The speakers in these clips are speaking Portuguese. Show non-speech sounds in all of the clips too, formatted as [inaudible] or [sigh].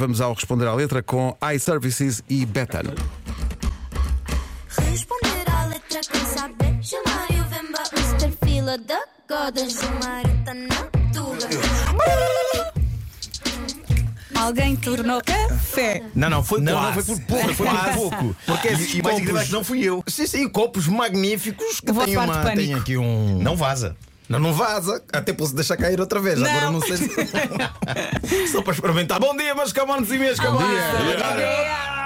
vamos ao responder à letra com iServices e Betano. Responder à letra quem saber Chamar o Vemba Mr. Fila da Goda Chamar o Tanatuga Alguém tornou café. Não, não, foi Não, quase. não, foi por pouco, foi por pouco. Porque E- esses e mais incrível é que não fui eu. Sim, sim, copos magníficos que de uma, têm aqui um. Não vaza. Não, não vaza. Até posso deixar cair outra vez. Agora Não. não sei se. [laughs] Só para experimentar. Bom dia, meus camanos e minhas camanas.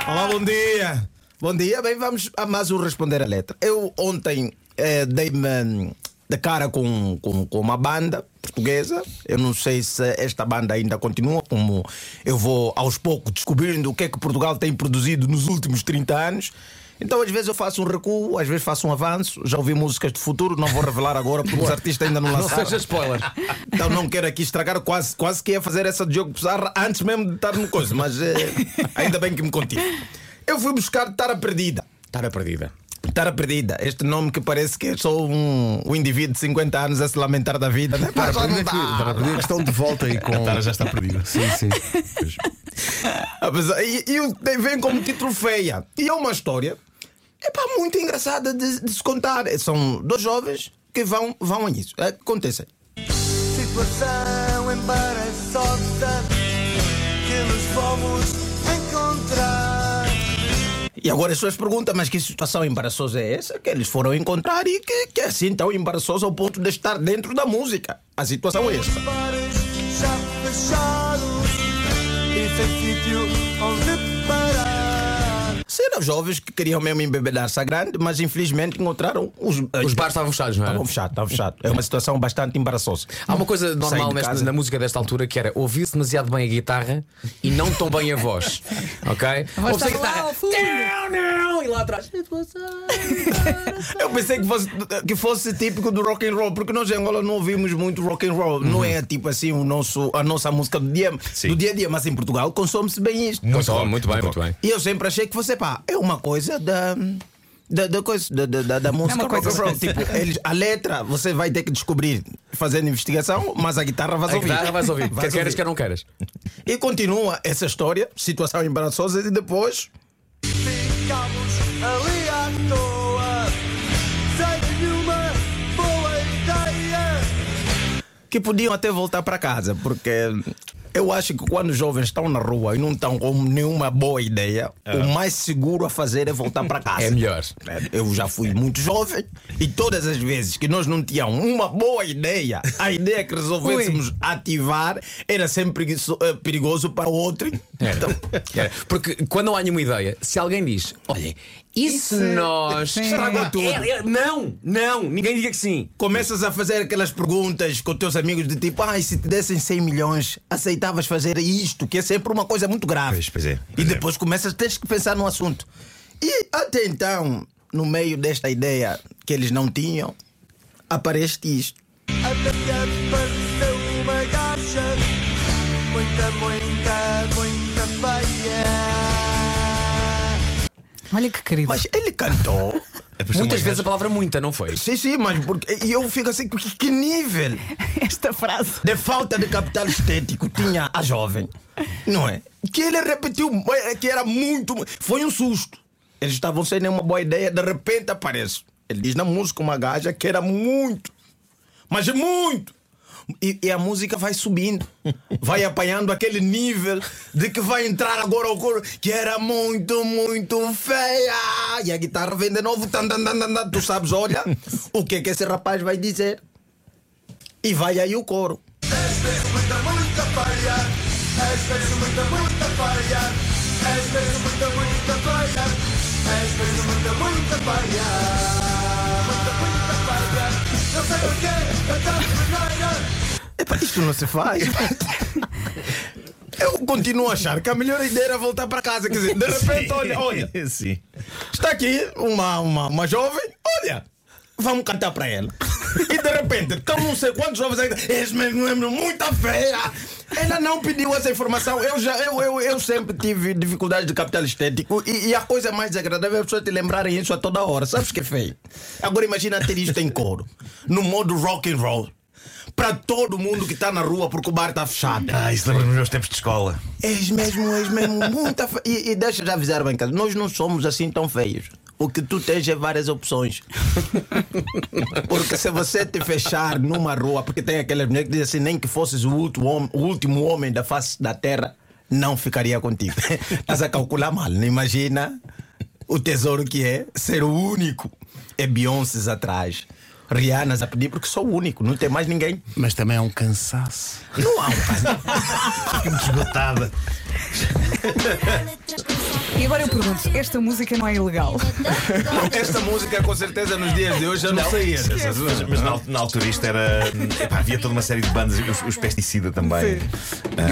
Olá, bom dia. Bom dia. Bem, vamos a mais um responder a letra. Eu ontem eh, dei-me hum, de cara com, com, com uma banda portuguesa. Eu não sei se esta banda ainda continua, como eu vou aos poucos descobrindo o que é que Portugal tem produzido nos últimos 30 anos. Então, às vezes eu faço um recuo, às vezes faço um avanço. Já ouvi músicas de futuro, não vou revelar agora porque os artistas ainda não Não lançaram. seja spoiler. Então não quero aqui estragar, quase, quase que ia fazer essa de jogo bizarra antes mesmo de estar no coisa, mas eh, [laughs] ainda bem que me contive. Eu fui buscar Tara Perdida. Tara perdida. Tara Perdida, este nome que parece que é só um, um indivíduo de 50 anos a se lamentar da vida, né? Já não aprender que, que estão de volta aí [laughs] com. A Tara já está perdida. Sim, sim. [laughs] Apesar- E, e o- vem como título feia. E é uma história epá, muito engraçada de, de se contar. São dois jovens que vão, vão a isso. Acontecem. situação embaraçosa que nos fomos encontrar. E agora as pessoas perguntam, mas que situação embaraçosa é essa que eles foram encontrar e que, que é assim tão embaraçosa ao ponto de estar dentro da música? A situação é esta. Bares já fechados e sem sítio onde parar. Serão jovens que queriam mesmo embebedar-se a grande, mas infelizmente encontraram os, Os bares estavam fechados, não é? Estavam fechados, estavam fechados. É uma situação bastante embaraçosa. Há uma coisa normal nesta, casa. na música desta altura que era ouvir-se demasiado bem a guitarra e não tão bem a voz. [laughs] Ok? Ouve-se a guitarra. Não, não! E lá atrás. Eu pensei que fosse, que fosse típico do rock and roll, porque nós em Angola não ouvimos muito rock and roll. Não é tipo assim o nosso, a nossa música do dia, Sim. do dia a dia, mas em Portugal consome-se bem isto. Muito, rock, muito bem, muito bem. E eu sempre achei que você, pá, é uma coisa da. Da, da coisa, da, da, da- da música É coisa rock and roll. Tipo, eles, a letra você vai ter que descobrir fazendo investigação, mas a guitarra vai A ouvir. guitarra vais ouvir. Quer queiras, quer não queiras. E continua essa história, situação embaraçosa, e depois Ficamos ali à toa, sem nenhuma boa ideia. que podiam até voltar para casa, porque eu acho que quando os jovens estão na rua e não estão com nenhuma boa ideia, o mais seguro a fazer é voltar para casa. É melhor. É, Eu já fui muito jovem e todas as vezes que nós não tínhamos uma boa ideia, a ideia que resolvêssemos ativar era sempre eh, perigoso para o outro. Então, É, Porque quando não há nenhuma ideia, se alguém diz, olha, e se nós. Sim. Estragou tudo. É, é, não, não, ninguém diga que sim. começas a fazer aquelas perguntas com teus amigos de tipo, ai, se te dessem 100 milhões, aceitavas fazer isto, que é sempre uma coisa muito grave. Pois, pois é, e pois é. depois começas, tens que pensar no assunto. E até então, no meio desta ideia que eles não tinham, aparece isto. Até que apareceu uma muita, muita, muita Olha que querido. Mas ele cantou. Muitas vezes a palavra muita, não foi? sim, sim, mas porque, e eu fico assim, que, que nível Esta frase. de falta de capital estético tinha a jovem, não é? Que ele repetiu, eh, que era muito. Foi um susto. Eles estavam sem nenhuma boa ideia, de repente aparece. Ele diz na música uma gaja que era muito, mas muito. E, e a música vai subindo, vai apanhando aquele nível de que vai entrar agora o coro que era muito, muito feia. E a guitarra vem de novo, tan, tan, tan, tan, tu sabes, olha o que é que esse rapaz vai dizer. E vai aí o coro. És mesmo muita, muita. És mesmo muita, muita. És mesmo muita, muita muita, muita feia. Isto não se faz. [laughs] Eu continuo a achar que a melhor ideia era voltar para casa. Quer dizer, de [laughs] repente, olha, olha, Sim. está aqui uma, uma, uma jovem, olha, vamos cantar para ela. E de repente, estão não sei quantos jovens ainda, és mesmo, mesmo muito feia. Ela não pediu essa informação. Eu, já, eu, eu, eu sempre tive dificuldade de capital estético e, e a coisa mais desagradável é as pessoas te lembrarem isso a toda hora. Sabes que é feio? Agora imagina ter isto em coro, no modo rock and roll. Para todo mundo que está na rua porque o bar está fechado. Ah, isso lembra-me dos meus tempos de escola. És mesmo, és mesmo muita fe... e, e deixa já avisar bem, cara, nós não somos assim tão feios. O que tu tens é várias opções. [laughs] Porque se você te fechar numa rua, porque tem aquelas mulheres que dizem assim, nem que fosses o último homem, o último homem da face da terra, não ficaria contigo. [laughs] Estás a calcular mal. Não imagina o tesouro que é ser o único. É Beyoncé atrás. Rihanna a pedir porque sou o único, não tem mais ninguém. Mas também é um cansaço. Não há um caso. [laughs] Fico-me desbotada. [laughs] E agora eu pergunto: esta música não é ilegal? [laughs] Esta música, com certeza, nos dias de hoje já não, saía. dessas- Mas, mas na, na altura isto era. epá, havia toda uma série de bandas, os, os pesticida também.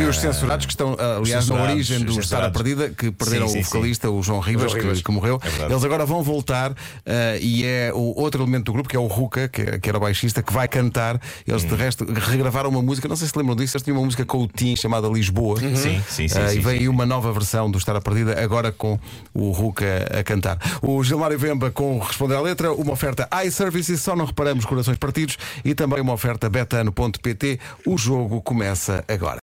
E os censurados que estão, ah, aliás, na origem do Estar a. Perdida, que perderam Sim, sim, o vocalista, o João Ribas, João Ribas. Que, que morreu. É. Eles agora vão voltar ah, e é o outro elemento do grupo, que é o Ruka, que, que era baixista, que vai cantar. Eles, Hum. de resto, regravaram uma música, não sei se lembram disso, eles tinham uma música com o Tim chamada Lisboa. Sim, sim, sim, Ah, sim, e vem sim. aí uma nova versão do Estar a Perdida, agora com o Ruka a cantar. O Gilmário Vemba com Responder à Letra, uma oferta iServices, só não reparamos corações partidos, e também uma oferta betano.pt. O jogo começa agora.